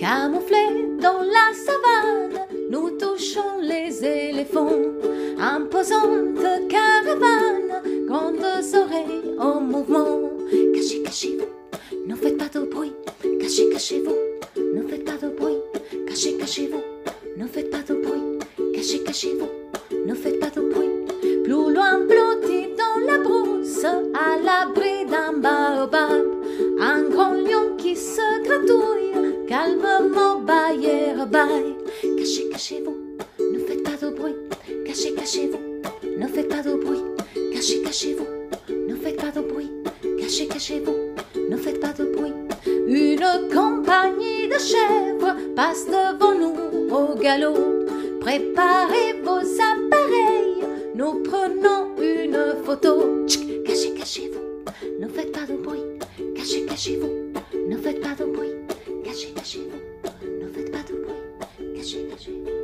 Camouflés dans la savane, nous touchons les éléphants. Imposante caravane, grandes oreilles en mouvement. Cachez, cachez-vous, ne faites pas de bruit. Cachez, cachez-vous, ne faites pas de bruit. Cachez, cachez-vous, ne faites pas de bruit. Cachez, cachez-vous, ne faites pas de bruit. Plus loin, blotti dans la brousse, à l'abri Cachez, cachez-vous, ne faites pas de bruit. Cachez, cachez-vous, ne faites pas de bruit. Cachez, cachez-vous, ne faites pas de bruit. Cachez, cachez-vous, ne faites pas de bruit. Une compagnie de chèvres passe devant nous au galop. Préparez vos appareils, nous prenons une photo. Cachez, cachez-vous, ne faites pas de bruit. Cachez, cachez-vous, ne faites pas de bruit. 確かに。